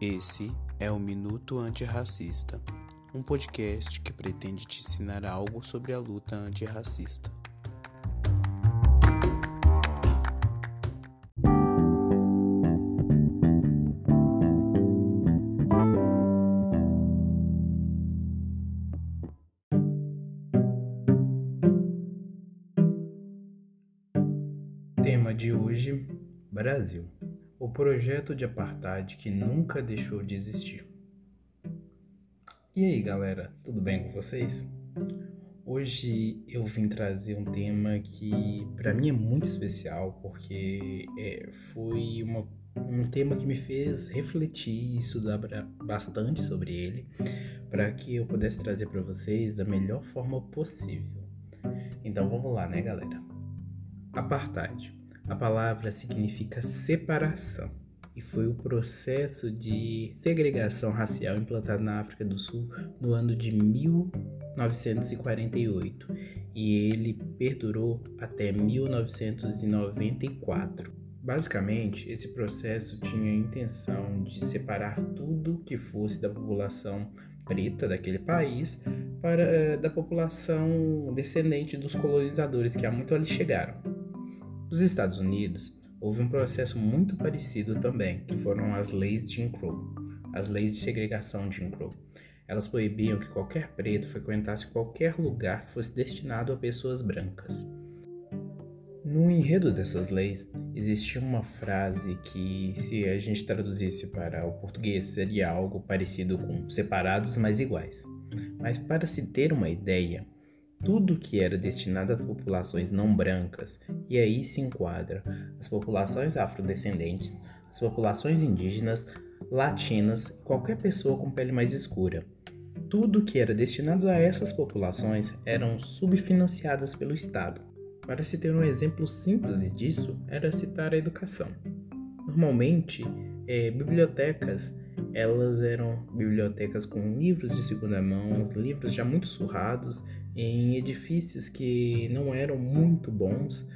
Esse é o Minuto Antirracista, um podcast que pretende te ensinar algo sobre a luta antirracista. Tema de hoje: Brasil. O projeto de apartheid que nunca deixou de existir. E aí, galera, tudo bem com vocês? Hoje eu vim trazer um tema que para mim é muito especial porque é, foi uma, um tema que me fez refletir e estudar bastante sobre ele para que eu pudesse trazer para vocês da melhor forma possível. Então vamos lá, né, galera? Apartheid. A palavra significa separação e foi o processo de segregação racial implantado na África do Sul no ano de 1948 e ele perdurou até 1994. Basicamente, esse processo tinha a intenção de separar tudo que fosse da população preta daquele país para eh, da população descendente dos colonizadores que há muito ali chegaram. Nos Estados Unidos, houve um processo muito parecido também, que foram as leis de Jim Crow, as leis de segregação de Jim Crow. Elas proibiam que qualquer preto frequentasse qualquer lugar que fosse destinado a pessoas brancas. No enredo dessas leis, existia uma frase que, se a gente traduzisse para o português, seria algo parecido com separados mas iguais. Mas para se ter uma ideia, tudo que era destinado às populações não brancas, e aí se enquadra as populações afrodescendentes, as populações indígenas, latinas, qualquer pessoa com pele mais escura. Tudo que era destinado a essas populações eram subfinanciadas pelo Estado. Para se ter um exemplo simples disso, era citar a educação. Normalmente, é, bibliotecas elas eram bibliotecas com livros de segunda mão, livros já muito surrados, em edifícios que não eram muito bons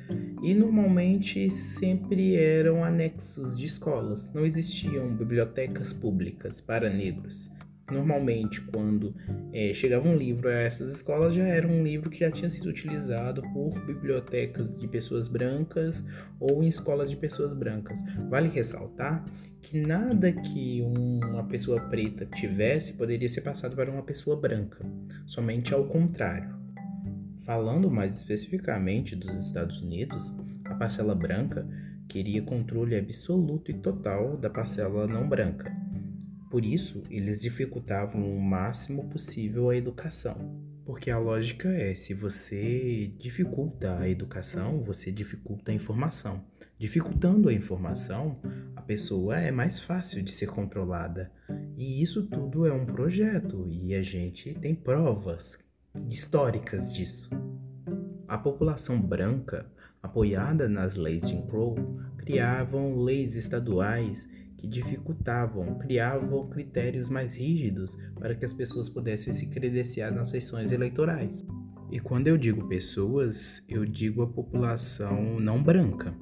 e normalmente sempre eram anexos de escolas. Não existiam bibliotecas públicas para negros. Normalmente, quando é, chegava um livro a essas escolas, já era um livro que já tinha sido utilizado por bibliotecas de pessoas brancas ou em escolas de pessoas brancas. Vale ressaltar que nada que uma pessoa preta tivesse poderia ser passado para uma pessoa branca, somente ao contrário. Falando mais especificamente dos Estados Unidos, a parcela branca queria controle absoluto e total da parcela não branca por isso, eles dificultavam o máximo possível a educação. Porque a lógica é: se você dificulta a educação, você dificulta a informação. Dificultando a informação, a pessoa é mais fácil de ser controlada. E isso tudo é um projeto e a gente tem provas históricas disso. A população branca, apoiada nas leis de Jim Crow, criavam leis estaduais que dificultavam, criavam critérios mais rígidos para que as pessoas pudessem se credenciar nas sessões eleitorais. E quando eu digo pessoas, eu digo a população não branca,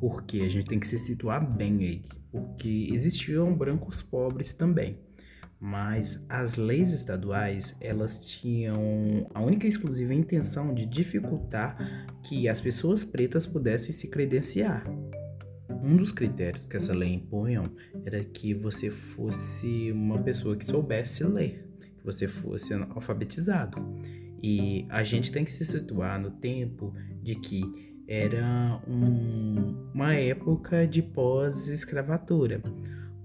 porque a gente tem que se situar bem aí, porque existiam brancos pobres também. Mas as leis estaduais, elas tinham a única e exclusiva intenção de dificultar que as pessoas pretas pudessem se credenciar. Um dos critérios que essa lei impunham era que você fosse uma pessoa que soubesse ler, que você fosse alfabetizado. E a gente tem que se situar no tempo de que era um, uma época de pós-escravatura.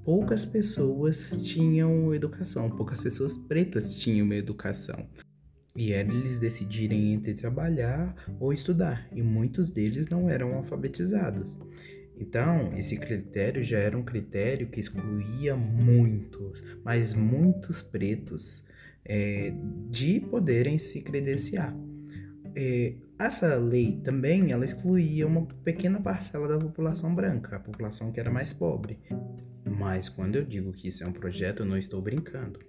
Poucas pessoas tinham educação, poucas pessoas pretas tinham educação. E era eles decidirem entre trabalhar ou estudar, e muitos deles não eram alfabetizados. Então, esse critério já era um critério que excluía muitos, mas muitos pretos é, de poderem se credenciar. É, essa lei também ela excluía uma pequena parcela da população branca, a população que era mais pobre. Mas quando eu digo que isso é um projeto, eu não estou brincando.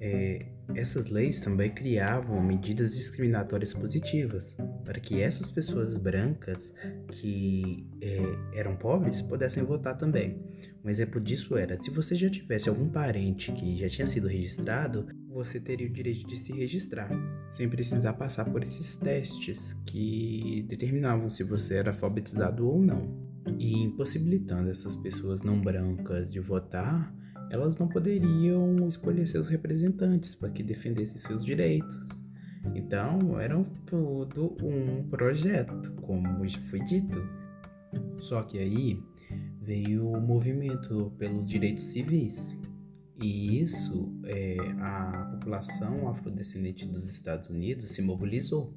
é, essas leis também criavam medidas discriminatórias positivas para que essas pessoas brancas que é, eram pobres pudessem votar também. Um exemplo disso era: se você já tivesse algum parente que já tinha sido registrado, você teria o direito de se registrar, sem precisar passar por esses testes que determinavam se você era alfabetizado ou não. E impossibilitando essas pessoas não brancas de votar, elas não poderiam escolher seus representantes para que defendessem seus direitos. Então, era tudo um projeto, como já foi dito. Só que aí veio o movimento pelos direitos civis. E isso, é, a população afrodescendente dos Estados Unidos se mobilizou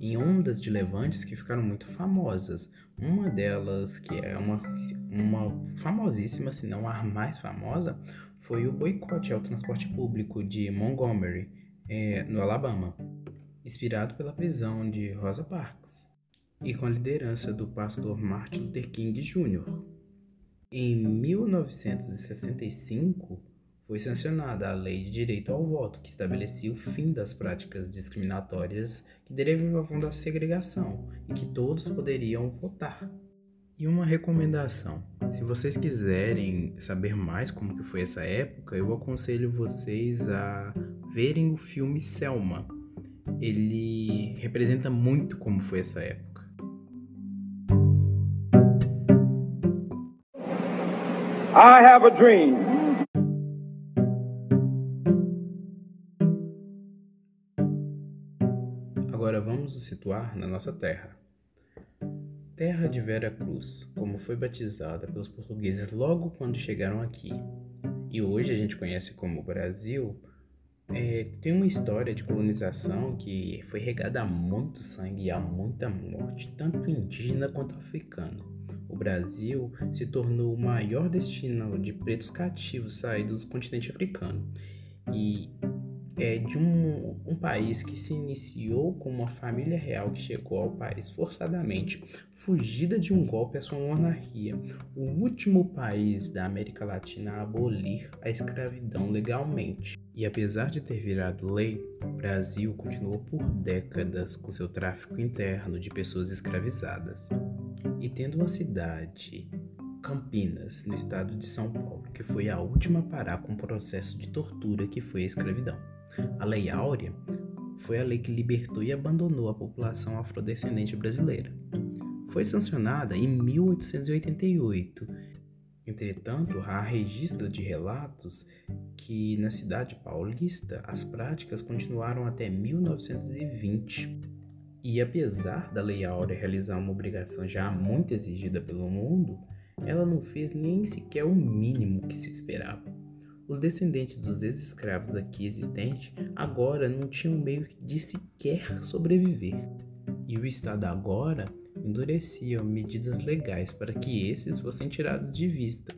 em ondas de levantes que ficaram muito famosas. Uma delas, que é uma, uma famosíssima, se não a mais famosa, foi o boicote ao transporte público de Montgomery, é, no Alabama, inspirado pela prisão de Rosa Parks e com a liderança do pastor Martin Luther King Jr. Em 1965, foi sancionada a Lei de Direito ao Voto, que estabelecia o fim das práticas discriminatórias que derivavam da segregação e que todos poderiam votar. E uma recomendação: se vocês quiserem saber mais como que foi essa época, eu aconselho vocês a verem o filme Selma. Ele representa muito como foi essa época. I have a dream. Vamos nos situar na nossa terra. Terra de Vera Cruz, como foi batizada pelos portugueses logo quando chegaram aqui, e hoje a gente conhece como Brasil, é, tem uma história de colonização que foi regada a muito sangue e a muita morte, tanto indígena quanto africano. O Brasil se tornou o maior destino de pretos cativos saídos do continente africano. E é de um, um país que se iniciou com uma família real que chegou ao país forçadamente, fugida de um golpe à sua monarquia, o último país da América Latina a abolir a escravidão legalmente. E apesar de ter virado lei, o Brasil continuou por décadas com seu tráfico interno de pessoas escravizadas. E tendo uma cidade Campinas, no estado de São Paulo, que foi a última a parar com o processo de tortura que foi a escravidão. A Lei Áurea foi a lei que libertou e abandonou a população afrodescendente brasileira. Foi sancionada em 1888. Entretanto, há registro de relatos que na cidade paulista as práticas continuaram até 1920. E apesar da Lei Áurea realizar uma obrigação já muito exigida pelo mundo, ela não fez nem sequer o mínimo que se esperava. Os descendentes dos ex-escravos aqui existentes agora não tinham meio de sequer sobreviver. E o Estado agora endurecia medidas legais para que esses fossem tirados de vista.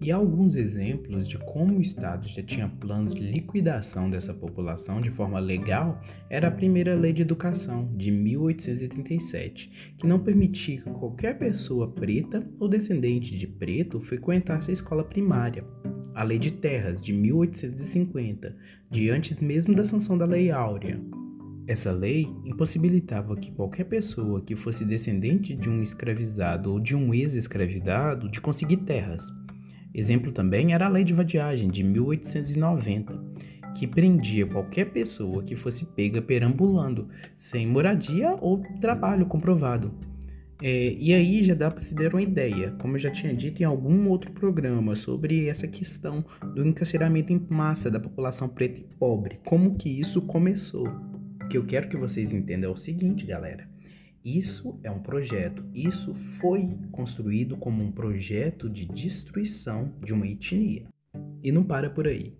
E alguns exemplos de como o Estado já tinha planos de liquidação dessa população de forma legal era a primeira Lei de Educação, de 1837, que não permitia que qualquer pessoa preta ou descendente de preto frequentasse a escola primária a Lei de Terras de 1850, de antes mesmo da sanção da Lei Áurea. Essa lei impossibilitava que qualquer pessoa que fosse descendente de um escravizado ou de um ex-escravizado de conseguir terras. Exemplo também era a Lei de Vadiagem de 1890, que prendia qualquer pessoa que fosse pega perambulando, sem moradia ou trabalho comprovado. É, e aí já dá para se dar uma ideia, como eu já tinha dito em algum outro programa, sobre essa questão do encarceramento em massa da população preta e pobre, como que isso começou. O que eu quero que vocês entendam é o seguinte, galera. Isso é um projeto, isso foi construído como um projeto de destruição de uma etnia. E não para por aí.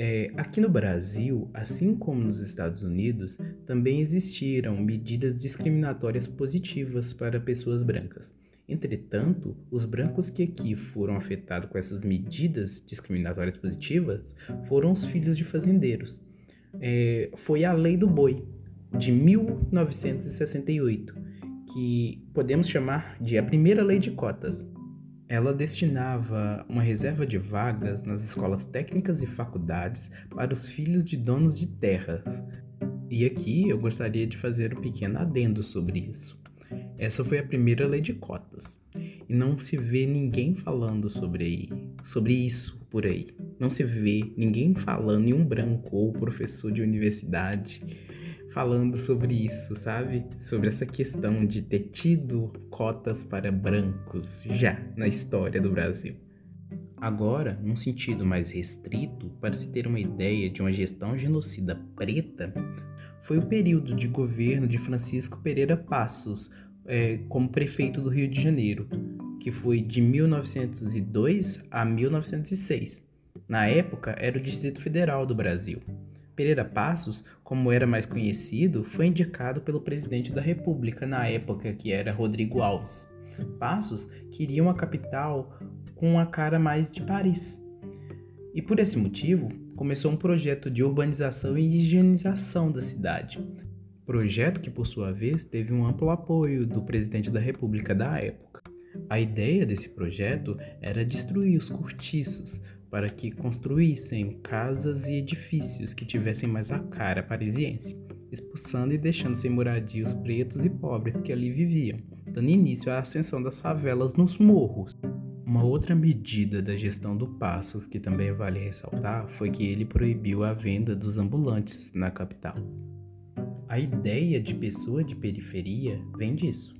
É, aqui no Brasil, assim como nos Estados Unidos, também existiram medidas discriminatórias positivas para pessoas brancas. Entretanto, os brancos que aqui foram afetados com essas medidas discriminatórias positivas foram os filhos de fazendeiros. É, foi a Lei do Boi, de 1968, que podemos chamar de a primeira lei de cotas. Ela destinava uma reserva de vagas nas escolas técnicas e faculdades para os filhos de donos de terras. E aqui eu gostaria de fazer um pequeno adendo sobre isso. Essa foi a primeira lei de cotas. E não se vê ninguém falando sobre, sobre isso por aí. Não se vê ninguém falando, em um branco ou professor de universidade falando sobre isso, sabe? Sobre essa questão de ter tido cotas para brancos já na história do Brasil. Agora, num sentido mais restrito, para se ter uma ideia de uma gestão genocida preta, foi o período de governo de Francisco Pereira Passos é, como prefeito do Rio de Janeiro, que foi de 1902 a 1906. Na época, era o Distrito Federal do Brasil. Pereira Passos, como era mais conhecido, foi indicado pelo presidente da República na época, que era Rodrigo Alves. Passos queria uma capital com a cara mais de Paris. E por esse motivo, começou um projeto de urbanização e higienização da cidade. Projeto que, por sua vez, teve um amplo apoio do presidente da República da época. A ideia desse projeto era destruir os cortiços, para que construíssem casas e edifícios que tivessem mais a cara parisiense, expulsando e deixando sem moradia os pretos e pobres que ali viviam, dando início à ascensão das favelas nos morros. Uma outra medida da gestão do Passos que também vale ressaltar foi que ele proibiu a venda dos ambulantes na capital. A ideia de pessoa de periferia vem disso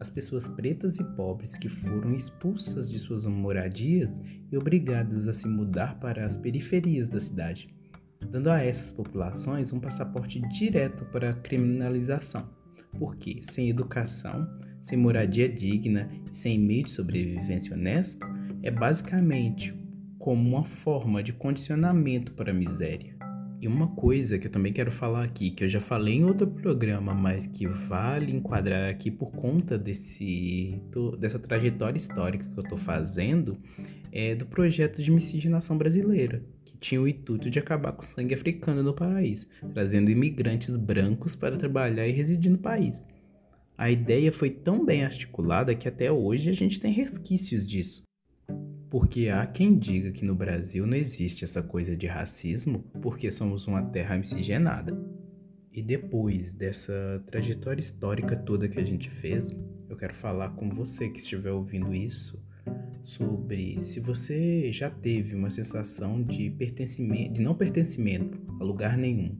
as pessoas pretas e pobres que foram expulsas de suas moradias e obrigadas a se mudar para as periferias da cidade, dando a essas populações um passaporte direto para a criminalização. Porque sem educação, sem moradia digna e sem meio de sobrevivência honesto, é basicamente como uma forma de condicionamento para a miséria. E uma coisa que eu também quero falar aqui, que eu já falei em outro programa, mas que vale enquadrar aqui por conta desse, dessa trajetória histórica que eu estou fazendo, é do projeto de miscigenação brasileira, que tinha o intuito de acabar com o sangue africano no país, trazendo imigrantes brancos para trabalhar e residir no país. A ideia foi tão bem articulada que até hoje a gente tem resquícios disso. Porque há quem diga que no Brasil não existe essa coisa de racismo porque somos uma terra miscigenada. E depois dessa trajetória histórica toda que a gente fez, eu quero falar com você que estiver ouvindo isso sobre se você já teve uma sensação de pertencimento, de não pertencimento a lugar nenhum.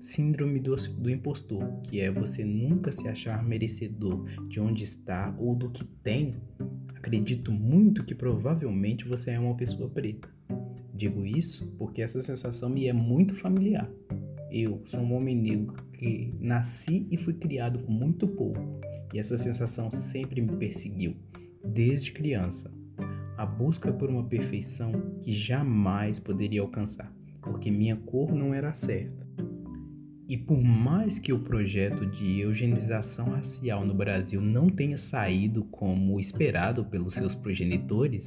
Síndrome do, do impostor, que é você nunca se achar merecedor de onde está ou do que tem, Acredito muito que provavelmente você é uma pessoa preta. Digo isso porque essa sensação me é muito familiar. Eu sou um homem negro que nasci e fui criado com muito pouco, e essa sensação sempre me perseguiu, desde criança. A busca por uma perfeição que jamais poderia alcançar, porque minha cor não era certa. E por mais que o projeto de eugenização racial no Brasil não tenha saído como esperado pelos seus progenitores,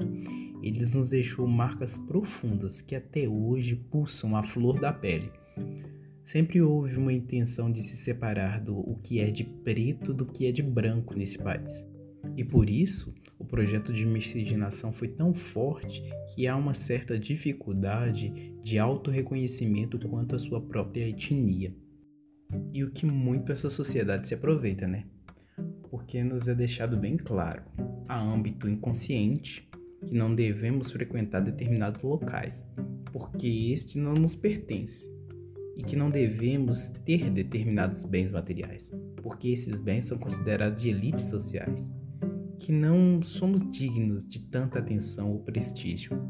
eles nos deixou marcas profundas que até hoje pulsam a flor da pele. Sempre houve uma intenção de se separar do o que é de preto do que é de branco nesse país. E por isso, o projeto de miscigenação foi tão forte que há uma certa dificuldade de autorreconhecimento quanto à sua própria etnia. E o que muito essa sociedade se aproveita, né? Porque nos é deixado bem claro, a âmbito inconsciente, que não devemos frequentar determinados locais, porque este não nos pertence, e que não devemos ter determinados bens materiais, porque esses bens são considerados de elites sociais, que não somos dignos de tanta atenção ou prestígio,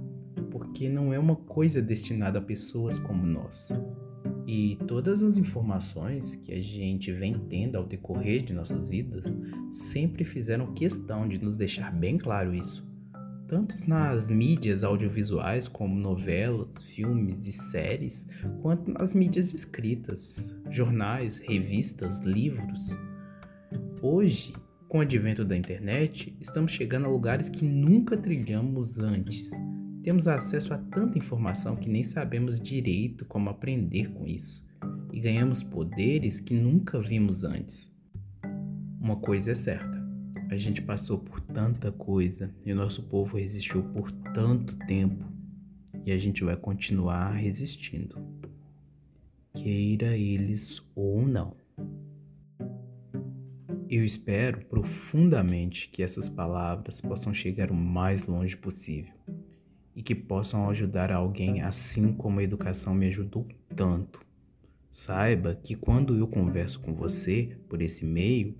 porque não é uma coisa destinada a pessoas como nós. E todas as informações que a gente vem tendo ao decorrer de nossas vidas sempre fizeram questão de nos deixar bem claro isso. Tanto nas mídias audiovisuais, como novelas, filmes e séries, quanto nas mídias escritas, jornais, revistas, livros. Hoje, com o advento da internet, estamos chegando a lugares que nunca trilhamos antes temos acesso a tanta informação que nem sabemos direito como aprender com isso, e ganhamos poderes que nunca vimos antes. Uma coisa é certa: A gente passou por tanta coisa e o nosso povo resistiu por tanto tempo e a gente vai continuar resistindo, queira eles ou não. Eu espero profundamente que essas palavras possam chegar o mais longe possível e que possam ajudar alguém assim como a educação me ajudou tanto. Saiba que quando eu converso com você por esse meio,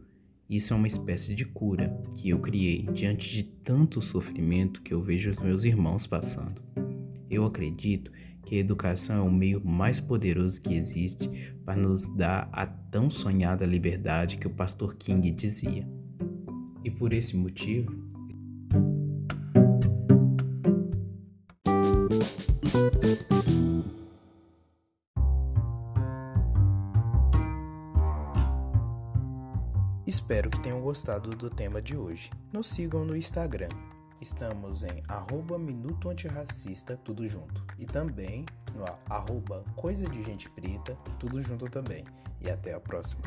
isso é uma espécie de cura que eu criei diante de tanto sofrimento que eu vejo os meus irmãos passando. Eu acredito que a educação é o meio mais poderoso que existe para nos dar a tão sonhada liberdade que o pastor King dizia. E por esse motivo, gostado do tema de hoje. Nos sigam no Instagram. Estamos em arroba Minuto Antirracista, tudo junto. E também no arroba Coisa de Gente Preta, tudo junto também. E até a próxima.